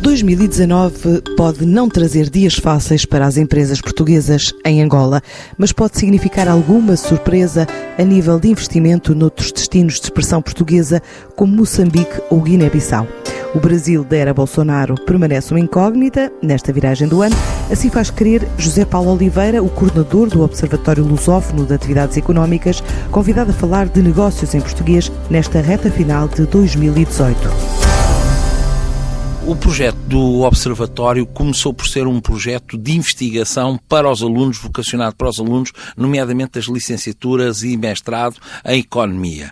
2019 pode não trazer dias fáceis para as empresas portuguesas em Angola, mas pode significar alguma surpresa a nível de investimento noutros destinos de expressão portuguesa, como Moçambique ou Guiné-Bissau. O Brasil dera Bolsonaro permanece uma incógnita nesta viragem do ano. Assim faz crer José Paulo Oliveira, o coordenador do Observatório Lusófono de Atividades Económicas, convidado a falar de negócios em português nesta reta final de 2018. O projeto do Observatório começou por ser um projeto de investigação para os alunos, vocacionado para os alunos, nomeadamente das licenciaturas e mestrado em Economia.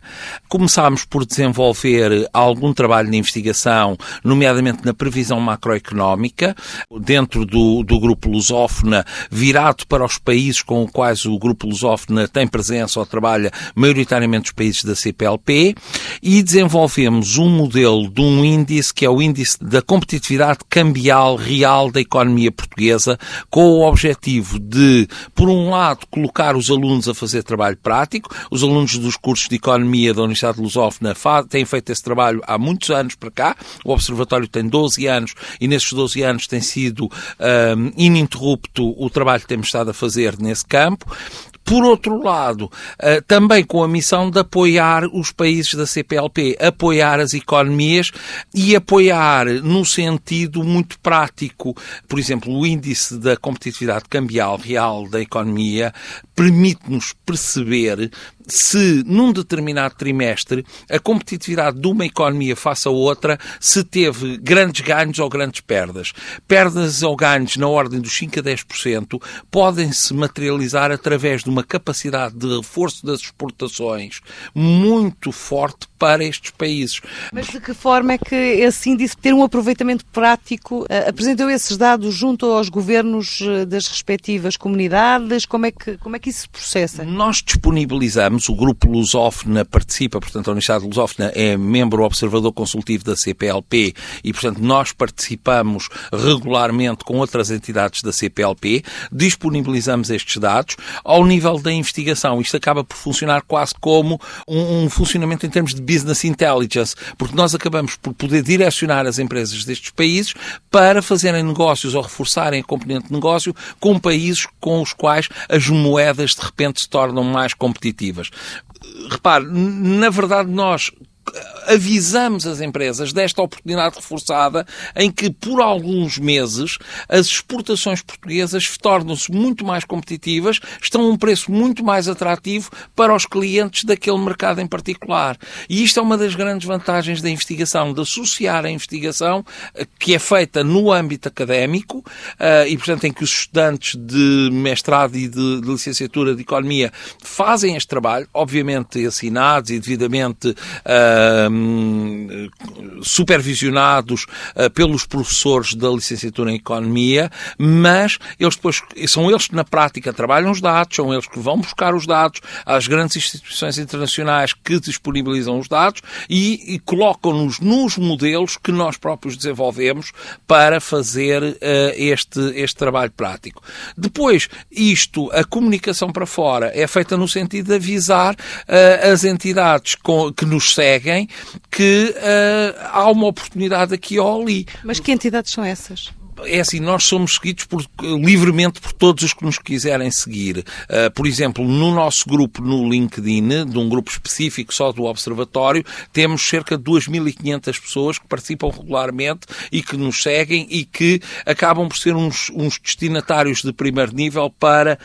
Começámos por desenvolver algum trabalho de investigação, nomeadamente na previsão macroeconómica, dentro do, do Grupo Lusófona, virado para os países com os quais o Grupo Lusófona tem presença ou trabalha, maioritariamente os países da CPLP, e desenvolvemos um modelo de um índice que é o índice da competitividade cambial real da economia portuguesa, com o objetivo de, por um lado, colocar os alunos a fazer trabalho prático. Os alunos dos cursos de economia da Universidade de Lusófona têm feito esse trabalho há muitos anos para cá. O Observatório tem 12 anos e nesses 12 anos tem sido um, ininterrupto o trabalho que temos estado a fazer nesse campo. Por outro lado, eh, também com a missão de apoiar os países da CPLP, apoiar as economias e apoiar num sentido muito prático. Por exemplo, o índice da competitividade cambial real da economia permite-nos perceber se num determinado trimestre a competitividade de uma economia face a outra se teve grandes ganhos ou grandes perdas. Perdas ou ganhos na ordem dos 5 a 10% podem se materializar através de uma capacidade de reforço das exportações muito forte para estes países. Mas de que forma é que esse índice ter um aproveitamento prático uh, apresentou esses dados junto aos governos uh, das respectivas comunidades? Como é que como é que isso se processa? Nós disponibilizamos o grupo Lusófona participa, portanto a Universidade Lusófona é membro observador consultivo da CPLP e portanto nós participamos regularmente com outras entidades da CPLP, disponibilizamos estes dados ao nível da investigação. Isto acaba por funcionar quase como um, um funcionamento em termos de business intelligence, porque nós acabamos por poder direcionar as empresas destes países para fazerem negócios ou reforçarem a componente de negócio com países com os quais as moedas de repente se tornam mais competitivas. Repare, na verdade nós avisamos as empresas desta oportunidade reforçada em que, por alguns meses, as exportações portuguesas tornam-se muito mais competitivas, estão a um preço muito mais atrativo para os clientes daquele mercado em particular. E isto é uma das grandes vantagens da investigação, de associar a investigação eh, que é feita no âmbito académico eh, e, portanto, em que os estudantes de mestrado e de, licenciatura de Economia fazem este trabalho, obviamente assinados e devidamente uh, supervisionados uh, pelos professores da licenciatura em Economia, mas eles depois, são eles que na prática trabalham os dados, são eles que vão buscar os dados às grandes instituições internacionais que disponibilizam os dados e, e colocam-nos nos modelos que nós próprios desenvolvemos para fazer uh, este, este trabalho prático. Depois, isto, a comunicação para fora, é feita no sentido de avisar uh, as entidades com, que nos seguem que uh, há uma oportunidade aqui ou ali. Mas que entidades são essas? É assim, nós somos seguidos por, livremente por todos os que nos quiserem seguir. Uh, por exemplo, no nosso grupo no LinkedIn, de um grupo específico só do Observatório, temos cerca de 2.500 pessoas que participam regularmente e que nos seguem e que acabam por ser uns, uns destinatários de primeiro nível para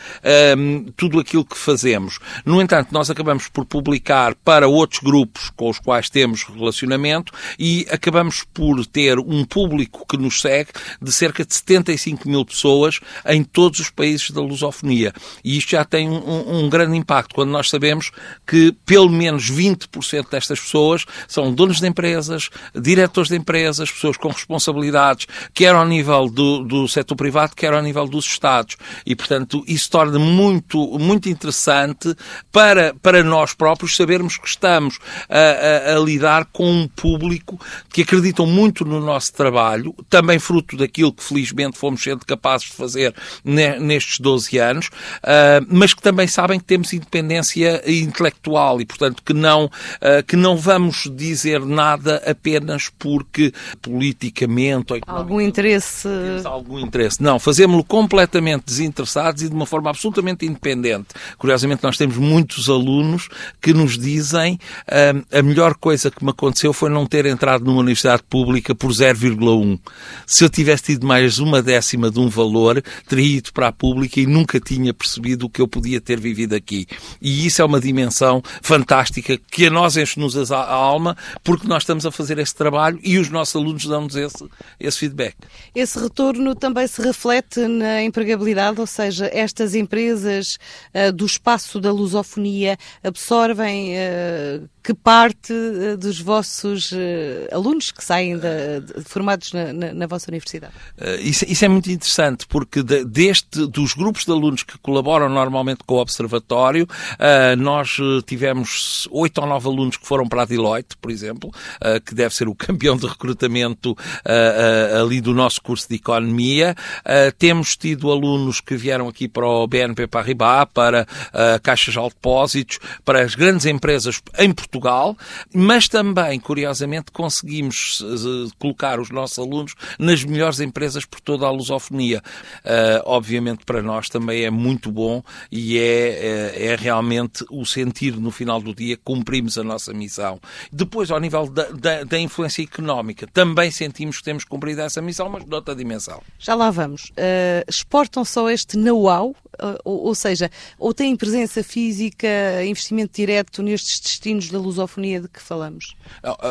um, tudo aquilo que fazemos. No entanto, nós acabamos por publicar para outros grupos com os quais temos relacionamento e acabamos por ter um público que nos segue de de 75 mil pessoas em todos os países da lusofonia. E isto já tem um, um grande impacto, quando nós sabemos que pelo menos 20% destas pessoas são donos de empresas, diretores de empresas, pessoas com responsabilidades, quer ao nível do, do setor privado, quer ao nível dos Estados. E, portanto, isso torna muito, muito interessante para, para nós próprios sabermos que estamos a, a, a lidar com um público que acreditam muito no nosso trabalho, também fruto daquilo que felizmente fomos sendo capazes de fazer nestes 12 anos, uh, mas que também sabem que temos independência intelectual e, portanto, que não, uh, que não vamos dizer nada apenas porque politicamente ou algum interesse temos algum interesse. Não, fazemos-lo completamente desinteressados e de uma forma absolutamente independente. Curiosamente, nós temos muitos alunos que nos dizem uh, a melhor coisa que me aconteceu foi não ter entrado numa universidade pública por 0,1. Se eu tivesse tido mais uma décima de um valor, teria ido para a pública e nunca tinha percebido o que eu podia ter vivido aqui. E isso é uma dimensão fantástica que a nós enche-nos a alma porque nós estamos a fazer esse trabalho e os nossos alunos dão-nos esse, esse feedback. Esse retorno também se reflete na empregabilidade, ou seja, estas empresas uh, do espaço da lusofonia absorvem uh, que parte uh, dos vossos alunos que saem de, de, formados na, na, na, vossa universidade? Isso, isso, é muito interessante, porque de, deste, dos grupos de alunos que colaboram normalmente com o Observatório, nós tivemos oito ou nove alunos que foram para a Deloitte, por exemplo, que deve ser o campeão de recrutamento ali do nosso curso de Economia. temos tido alunos que vieram aqui para o BNP Paribas, para uh, caixas de depósitos, para as grandes empresas em Portugal, mas também, curiosamente, conseguimos uh, colocar os nossos alunos nas melhores empresas por toda a lusofonia. Uh, obviamente, para nós também é muito bom e é, é, é, realmente o sentir no final do dia cumprimos a nossa missão. Depois, ao nível da, da, da influência económica, também sentimos que temos cumprido essa missão, mas noutra dimensão. Já lá vamos. Uh, exportam só este know-how, uh, ou, ou, seja, ou têm presença física, investimento direto nestes destinos da lusofonia de que falamos?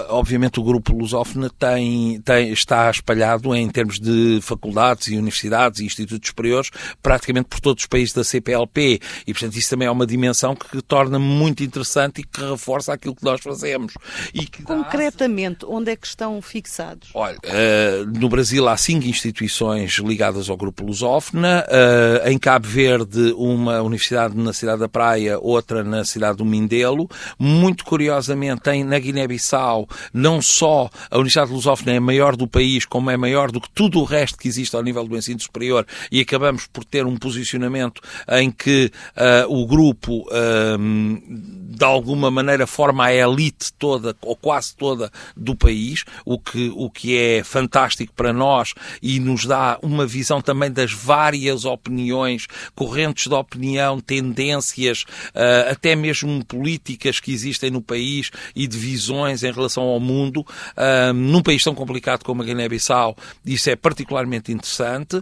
Obviamente o grupo lusófono tem, tem, está espalhado em termos de faculdades e universidades e institutos superiores praticamente por todos os países da CPLP e, portanto, isso também é uma dimensão que torna muito interessante e que reforça aquilo que nós fazemos. E que Concretamente, onde é que estão fixados? Olha, uh, no Brasil há cinco instituições ligadas ao grupo lusófona, uh, em Cabo Verde uma universidade na cidade da Praia, outra na cidade do Mindelo. Muito curiosamente, tem na Guiné-Bissau não só a Universidade Lusófona é maior do país, como é maior do que tudo o resto que existe ao nível do ensino superior e acabamos por ter um posicionamento em que uh, o grupo uh, de alguma maneira forma a elite toda ou quase toda do país, o que, o que é fantástico para nós e nos dá uma visão também das várias opiniões, correntes de opinião, tendências, uh, até mesmo políticas que existem no país e de visões em relação ao mundo. Uh, num país tão complicado como a Guiné-Bissau, isso é particularmente interessante.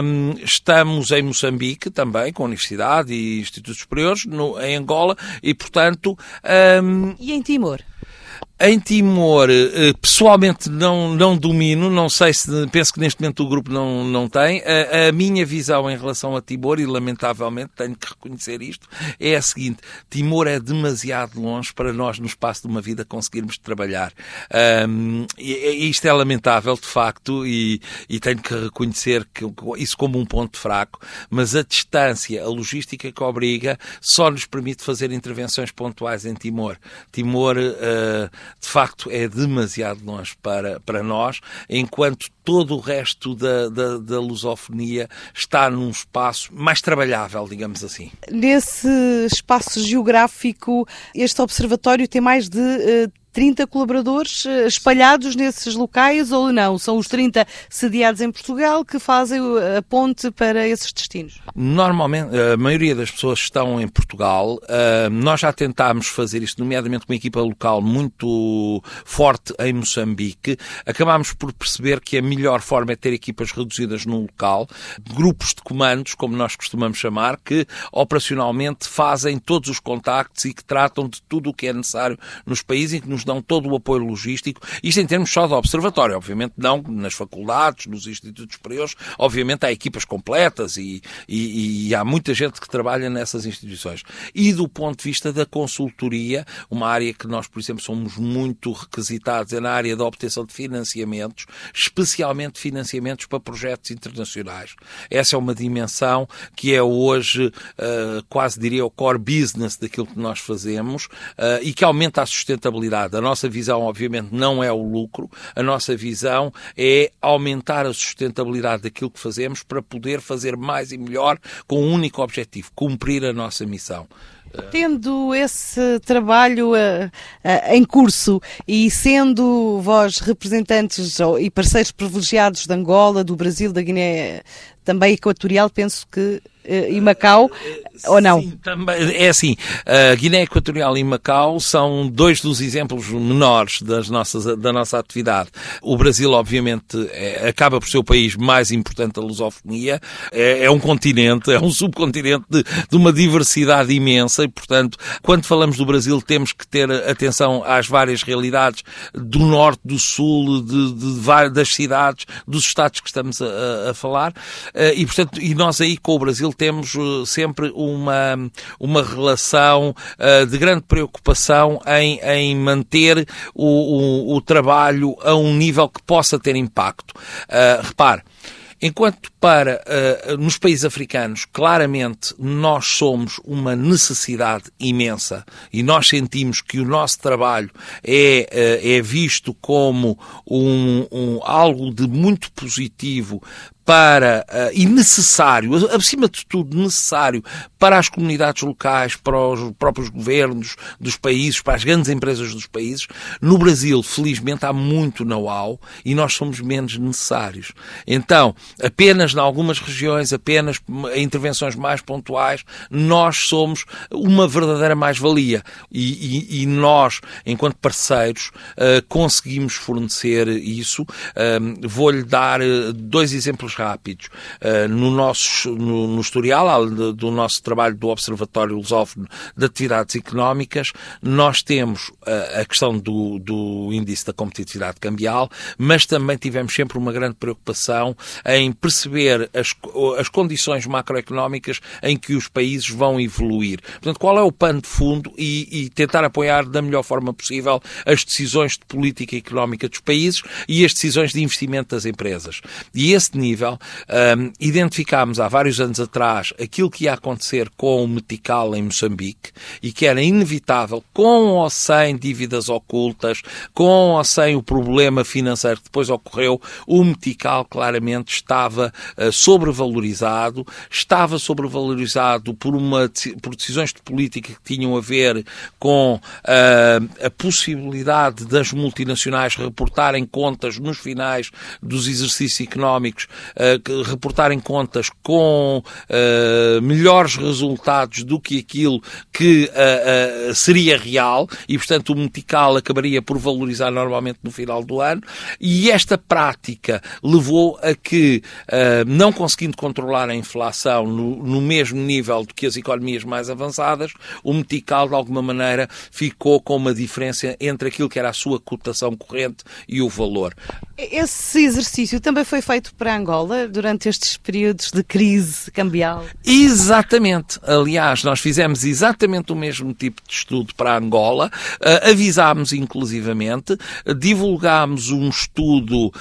Um, estamos em Moçambique também, com Universidade e Institutos Superiores, no, em Angola, e portanto. Um... E em Timor? Em Timor, eh, pessoalmente não, não domino, não sei se, penso que neste momento o grupo não, não tem. A, a, minha visão em relação a Timor, e lamentavelmente tenho que reconhecer isto, é a seguinte: Timor é demasiado longe para nós, no espaço de uma vida, conseguirmos trabalhar. Um, e, isto é lamentável, de facto, e, e tenho que reconhecer que, isso como um ponto fraco, mas a distância, a logística que obriga, só nos permite fazer intervenções pontuais em Timor. Timor. Uh, de facto é demasiado longe para, para nós, enquanto todo o resto da, da, da lusofonia está num espaço mais trabalhável, digamos assim. Nesse espaço geográfico, este observatório tem mais de uh, 30 colaboradores eh, espalhados nesses locais ou não? São os 30 sediados em Portugal que fazem a ponte para esses destinos? Normalmente, a maioria das pessoas estão em Portugal. Eh, nós já tentámos fazer isto, nomeadamente com uma equipa local muito forte em Moçambique. Acabámos por perceber que a melhor forma é ter equipas reduzidas num local, grupos de comandos, como nós costumamos chamar, que operacionalmente fazem todos os contactos e que tratam de tudo o que é necessário nos países e que nos dão todo o apoio logístico, isto em termos só de observatório, obviamente não nas faculdades, nos institutos superiores, obviamente há equipas completas e, e, e há muita gente que trabalha nessas instituições. E do ponto de vista da consultoria, uma área que nós, por exemplo, somos muito requisitados é na área da obtenção de financiamentos, especialmente financiamentos para projetos internacionais. Essa é uma dimensão que é hoje uh, quase diria o core business daquilo que nós fazemos uh, e que aumenta a sustentabilidade a nossa visão, obviamente, não é o lucro, a nossa visão é aumentar a sustentabilidade daquilo que fazemos para poder fazer mais e melhor com um único objetivo: cumprir a nossa missão. Tendo esse trabalho uh, uh, em curso e sendo vós representantes e parceiros privilegiados de Angola, do Brasil, da Guiné também equatorial, penso que eh, e Macau, ou não? Sim, também, é assim, a Guiné Equatorial e Macau são dois dos exemplos menores das nossas, da nossa atividade. O Brasil, obviamente, é, acaba por ser o país mais importante da lusofonia, é, é um continente, é um subcontinente de, de, uma diversidade imensa e, portanto, quando falamos do Brasil temos que ter atenção às várias realidades do norte, do sul, de, de das cidades, dos estados que estamos a, a falar eh, e, portanto, e nós aí com o Brasil temos eh, sempre uma, uma relação uh, de grande preocupação em, em manter o, o, o, trabalho a um nível que possa ter impacto. Repare, Enquanto para uh, nos países africanos, claramente nós somos uma necessidade imensa e nós sentimos que o nosso trabalho é, uh, é visto como um, um, algo de muito positivo para, uh, e necessário, acima de tudo necessário, para as comunidades locais, para os próprios governos dos países, para as grandes empresas dos países. No Brasil, felizmente, há muito know-how e nós somos menos necessários. Então, apenas em algumas regiões, apenas em intervenções mais pontuais, nós somos uma verdadeira mais-valia. E, e, e, nós, enquanto parceiros, uh, conseguimos fornecer isso. Uh, Vou-lhe dar dois exemplos rápidos. Uh, no nosso no, no historial do, do nosso trabalho do Observatório Lusófono de Atividades Económicas, nós temos uh, a questão do, do índice da competitividade cambial, mas também tivemos sempre uma grande preocupação em perceber as, as condições macroeconómicas em que os países vão evoluir. Portanto, qual é o pano de fundo e, e tentar apoiar da melhor forma possível as decisões de política económica dos países e as decisões de investimento das empresas. E esse nível Um, identificámos há vários anos atrás aquilo que ia acontecer com o Metical em Moçambique e que era inevitável, com ou sem dívidas ocultas, com ou sem o problema financeiro que depois ocorreu, o Metical claramente estava uh, sobrevalorizado, estava sobrevalorizado por, uma, por decisões de política que tinham a ver com uh, a possibilidade das multinacionais reportarem contas nos finais dos exercícios económicos uh, reportarem contas com uh, melhores resultados do que aquilo que uh, seria real e, portanto, o metical acabaria por valorizar normalmente no final do ano. E esta prática levou a que, não conseguindo controlar a inflação no, no mesmo nível do que as economias mais avançadas, o metical, de alguma maneira, ficou com uma diferença entre aquilo que era a sua cotação corrente e o valor. Esse exercício também foi feito para Angola durante estes períodos de crise cambial? Exatamente. Aliás, nós fizemos exatamente o mesmo tipo de estudo para Angola, uh, avisámos inclusivamente, divulgámos um estudo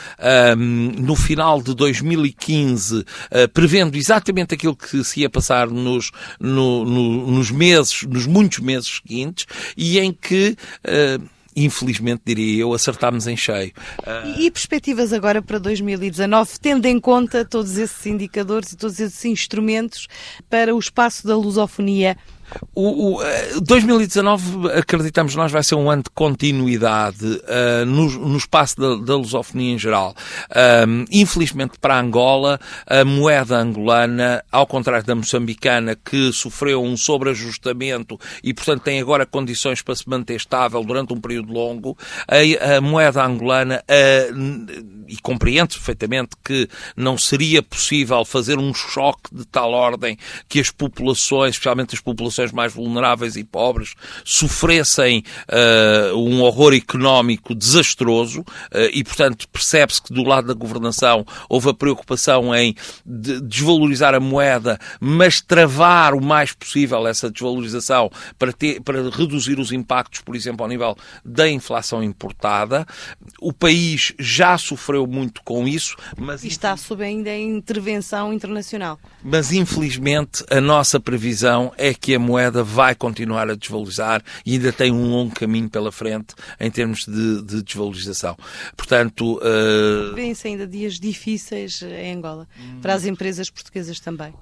um, no final de 2015, uh, prevendo exatamente aquilo que se ia passar nos, no, no, nos meses, nos muitos meses seguintes, e em que uh, infelizmente diria eu, acertámos em cheio. Uh... E, perspectivas agora para 2019, tendo em conta todos esses indicadores e todos esses instrumentos para o espaço da lusofonia o, o 2019, eh, acreditamos nós, vai ser um ano de continuidade uh, no, no, espaço da, da lusofonia em geral. Um, infelizmente para Angola, a moeda angolana, ao contrário da moçambicana, que sofreu um sobreajustamento e, portanto, tem agora condições para se manter estável durante um período longo, a, a moeda angolana, uh, e compreende perfeitamente que não seria possível fazer um choque de tal ordem que as populações, especialmente as populações populações mais vulneráveis e pobres sofressem uh, um horror económico desastroso uh, e, portanto, percebe-se que do lado da governação houve a preocupação em de desvalorizar a moeda, mas travar o mais possível essa desvalorização para, ter, para reduzir os impactos, por exemplo, ao nível da inflação importada. O país já sofreu muito com isso, mas... E está sob ainda a intervenção internacional. Mas, infelizmente, a nossa previsão é que a moeda vai continuar a desvalorizar e ainda tem um longo caminho pela frente em termos de, de desvalorização. Portanto. Uh... Vêm-se ainda dias difíceis em Angola, para as empresas portuguesas também.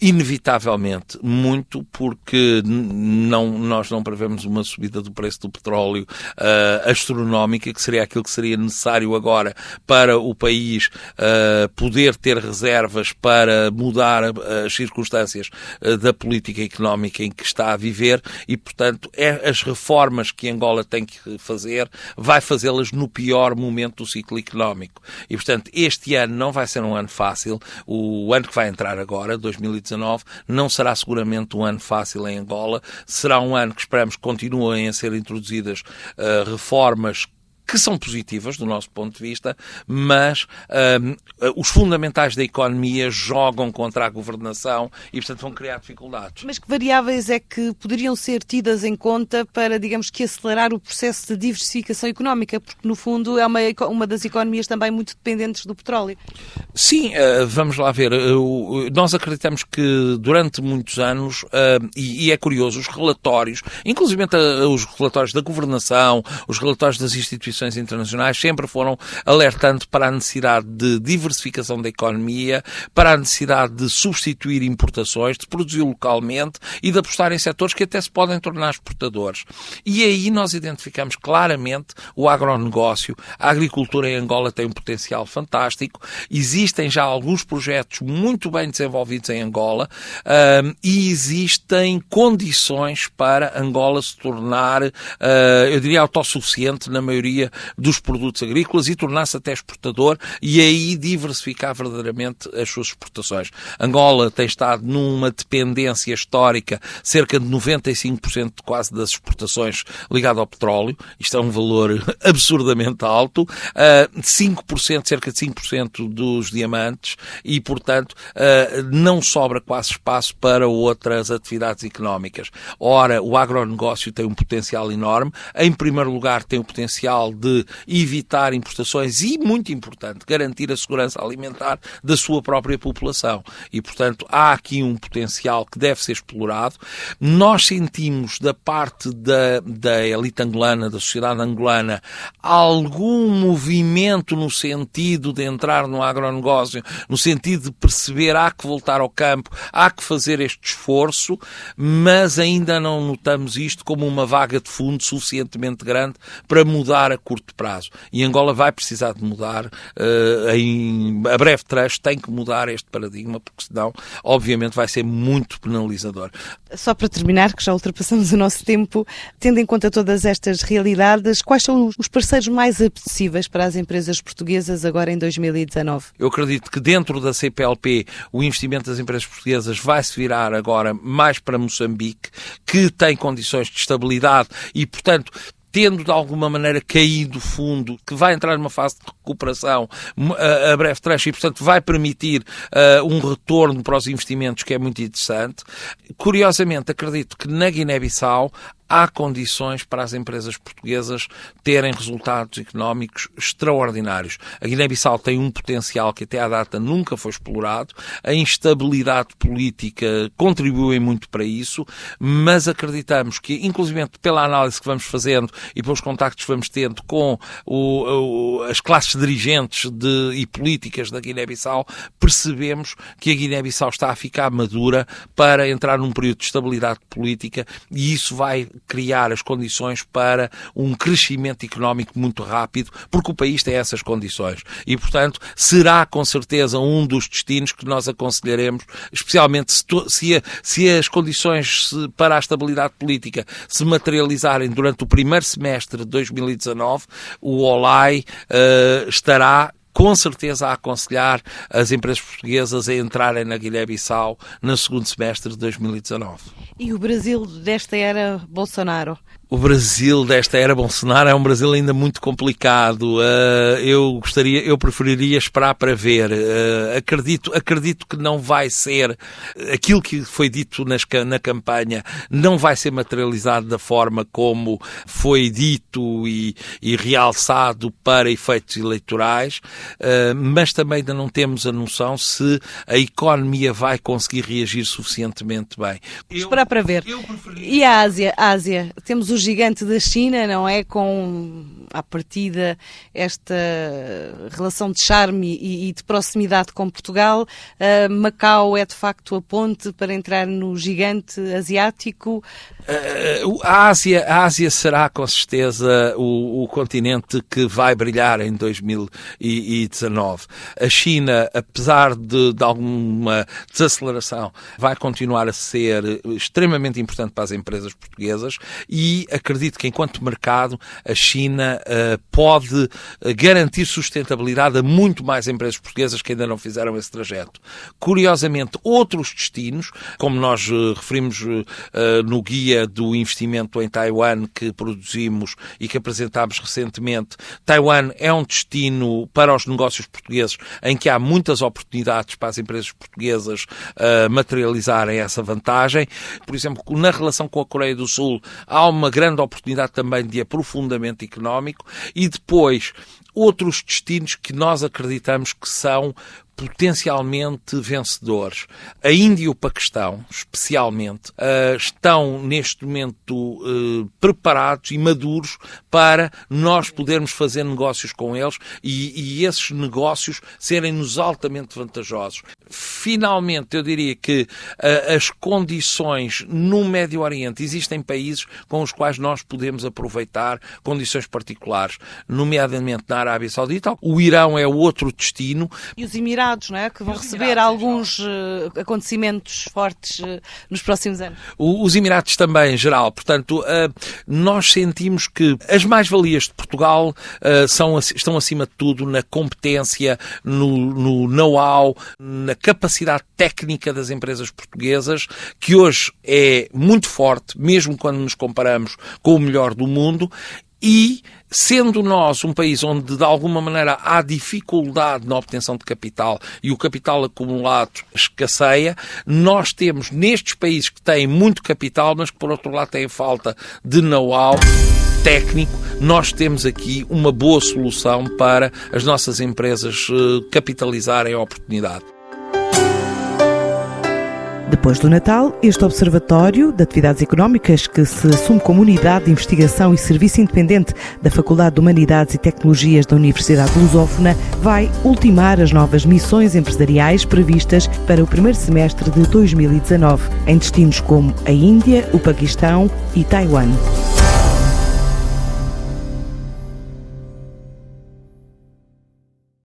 Inevitavelmente, muito, porque não, nós não prevemos uma subida do preço do petróleo uh, astronómica, que seria aquilo que seria necessário agora para o país uh, poder ter reservas para mudar as circunstâncias uh, da política económica em que está a viver e, portanto, é, as reformas que Angola tem que fazer, vai fazê-las no pior momento do ciclo económico. E, portanto, este ano não vai ser um ano fácil. O ano que vai entrar agora, 2020, 2019 não será seguramente um ano fácil em Angola, será um ano que esperamos que continuem a ser introduzidas uh, reformas que são positivas do nosso ponto de vista, mas um, os fundamentais da economia jogam contra a governação e, portanto, vão criar dificuldades. Mas que variáveis é que poderiam ser tidas em conta para, digamos que, acelerar o processo de diversificação económica? Porque, no fundo, é uma, uma das economias também muito dependentes do petróleo. Sim, uh, vamos lá ver. Uh, nós acreditamos que durante muitos anos, e, é curioso, os relatórios, inclusive os relatórios da governação, os relatórios das instituições instituições internacionais sempre foram alertando para a necessidade de diversificação da economia, para a necessidade de substituir importações, de produzir localmente e de apostar em setores que até se podem tornar exportadores. E aí nós identificamos claramente o agronegócio. A agricultura em Angola tem um potencial fantástico. Existem já alguns projetos muito bem desenvolvidos em Angola um, e existem condições para Angola se tornar, uh, eu diria, autossuficiente na maioria dos produtos agrícolas e tornar-se até exportador e aí diversificar verdadeiramente as suas exportações. Angola tem estado numa dependência histórica, cerca de 95% quase das exportações ligado ao petróleo, isto é um valor absurdamente alto, 5%, ah, cerca de 5% dos diamantes e, portanto, ah, não sobra quase espaço para outras atividades económicas. Ora, o agronegócio tem um potencial enorme, em primeiro lugar tem o potencial de evitar importações e, muito importante, garantir a segurança alimentar da sua própria população. E, portanto, há aqui um potencial que deve ser explorado. Nós sentimos da parte da, da elite angolana, da sociedade angolana, algum movimento no sentido de entrar no agronegócio, no sentido de perceber há que voltar ao campo, há que fazer este esforço, mas ainda não notamos isto como uma vaga de fundo suficientemente grande para mudar a curto prazo. E Angola vai precisar de mudar, uh, em, a breve trecho tem que mudar este paradigma, porque senão, obviamente, vai ser muito penalizador. Só para terminar, que já ultrapassamos o nosso tempo, tendo em conta todas estas realidades, quais são os parceiros mais apetecíveis para as empresas portuguesas agora em 2019? Eu acredito que dentro da CPLP o investimento das empresas portuguesas vai se virar agora mais para Moçambique, que tem condições de estabilidade e, portanto, tendo de alguma maneira caído fundo, que vai entrar numa fase de recuperação a, breve trecho e, portanto, vai permitir uh, um retorno para os investimentos que é muito interessante. Curiosamente, acredito que na Guiné-Bissau há condições para as empresas portuguesas terem resultados económicos extraordinários. A Guiné-Bissau tem um potencial que até à data nunca foi explorado, a instabilidade política contribui muito para isso, mas acreditamos que, inclusive pela análise que vamos fazendo e pelos contactos que vamos tendo com o, o, as classes dirigentes de, e políticas da Guiné-Bissau, percebemos que a Guiné-Bissau está a ficar madura para entrar num período de estabilidade política e isso vai criar as condições para um crescimento económico muito rápido, porque o país tem essas condições. E, portanto, será com certeza um dos destinos que nós aconselharemos, especialmente se, se, se as condições para a estabilidade política se materializarem durante o primeiro semestre de 2019, o OLAI uh, estará com certeza a aconselhar as empresas portuguesas a entrarem na Guiné-Bissau no segundo semestre de 2019. E o Brasil desta era Bolsonaro? O Brasil desta era Bolsonaro é um Brasil ainda muito complicado. Uh, eu gostaria, eu preferiria esperar para ver. Uh, acredito, acredito que não vai ser aquilo que foi dito nas, na campanha, não vai ser materializado da forma como foi dito e, e realçado para efeitos eleitorais, uh, mas também ainda não temos a noção se a economia vai conseguir reagir suficientemente bem. Eu, esperar para ver. E a Ásia? A Ásia, temos o gigante da China, não é? Com, à partida, esta relação de charme e, e de proximidade com Portugal. Uh, Macau é, de facto, a ponte para entrar no gigante asiático. Uh, a, Ásia, a Ásia será, com certeza, o, o continente que vai brilhar em 2019. A China, apesar de, de alguma desaceleração, vai continuar a ser extremamente importante para as empresas portuguesas e acredito que, enquanto mercado, a China uh, pode eh, garantir sustentabilidade a muito mais empresas portuguesas que ainda não fizeram esse trajeto. Curiosamente, outros destinos, como nós uh, referimos uh, no guia do investimento em Taiwan que produzimos e que apresentámos recentemente, Taiwan é um destino para os negócios portugueses em que há muitas oportunidades para as empresas portuguesas materializarem essa vantagem. Por exemplo, na relação com a Coreia do Sul, há uma grande oportunidade também de aprofundamento económico e depois outros destinos que nós acreditamos que são potencialmente vencedores. A Índia e o Paquistão, especialmente, uh, estão neste momento uh, preparados e maduros para nós podermos fazer negócios com eles e, e esses negócios serem-nos altamente vantajosos. Finalmente, eu diria que uh, as condições no Médio Oriente, existem países com os quais nós podemos aproveitar condições particulares, nomeadamente na Arábia Saudita. O Irão é outro destino. E os Emirados Não é? Que vão receber Emirados, alguns uh, acontecimentos fortes uh, nos próximos anos. O, os Emirados também, em geral. Portanto, uh, nós sentimos que as mais-valias de Portugal são, estão, acima de tudo, na competência, no, no know-how, na capacidade técnica das empresas portuguesas, que hoje é muito forte, mesmo quando nos comparamos com o melhor do mundo, e sendo nós um país onde de alguma maneira há dificuldade na obtenção de capital e o capital acumulado escasseia, nós temos nestes países que têm muito capital, mas que por outro lado têm falta de know-how técnico, nós temos aqui uma boa solução para as nossas empresas eh, capitalizarem a oportunidade. Depois do Natal, este Observatório de Atividades Económicas, que se assume como unidade de investigação e serviço independente da Faculdade de Humanidades e Tecnologias da Universidade Lusófona, vai ultimar as novas missões empresariais previstas para o primeiro semestre de 2019, em destinos como a Índia, o Paquistão e Taiwan.